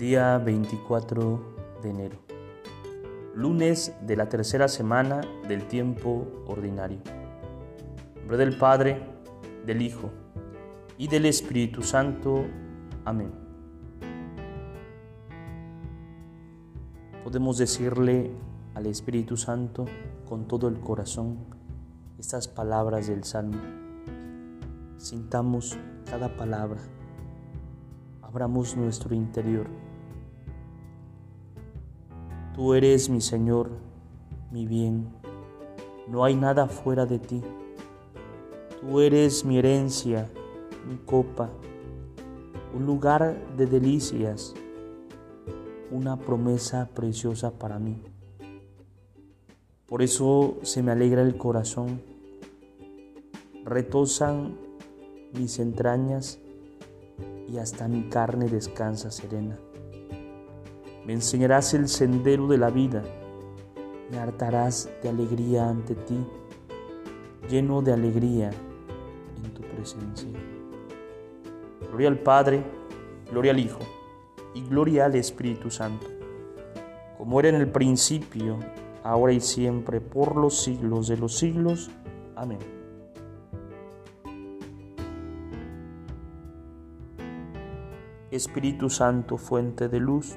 Día 24 de enero. Lunes de la tercera semana del tiempo ordinario. En nombre del Padre, del Hijo y del Espíritu Santo. Amén. Podemos decirle al Espíritu Santo con todo el corazón estas palabras del Salmo. Sintamos cada palabra. Abramos nuestro interior Tú eres mi Señor, mi bien. No hay nada fuera de ti. Tú eres mi herencia, mi copa, un lugar de delicias, una promesa preciosa para mí. Por eso se me alegra el corazón, retosan mis entrañas y hasta mi carne descansa serena. Enseñarás el sendero de la vida, me hartarás de alegría ante ti, lleno de alegría en tu presencia. Gloria al Padre, gloria al Hijo y gloria al Espíritu Santo, como era en el principio, ahora y siempre, por los siglos de los siglos. Amén. Espíritu Santo, fuente de luz,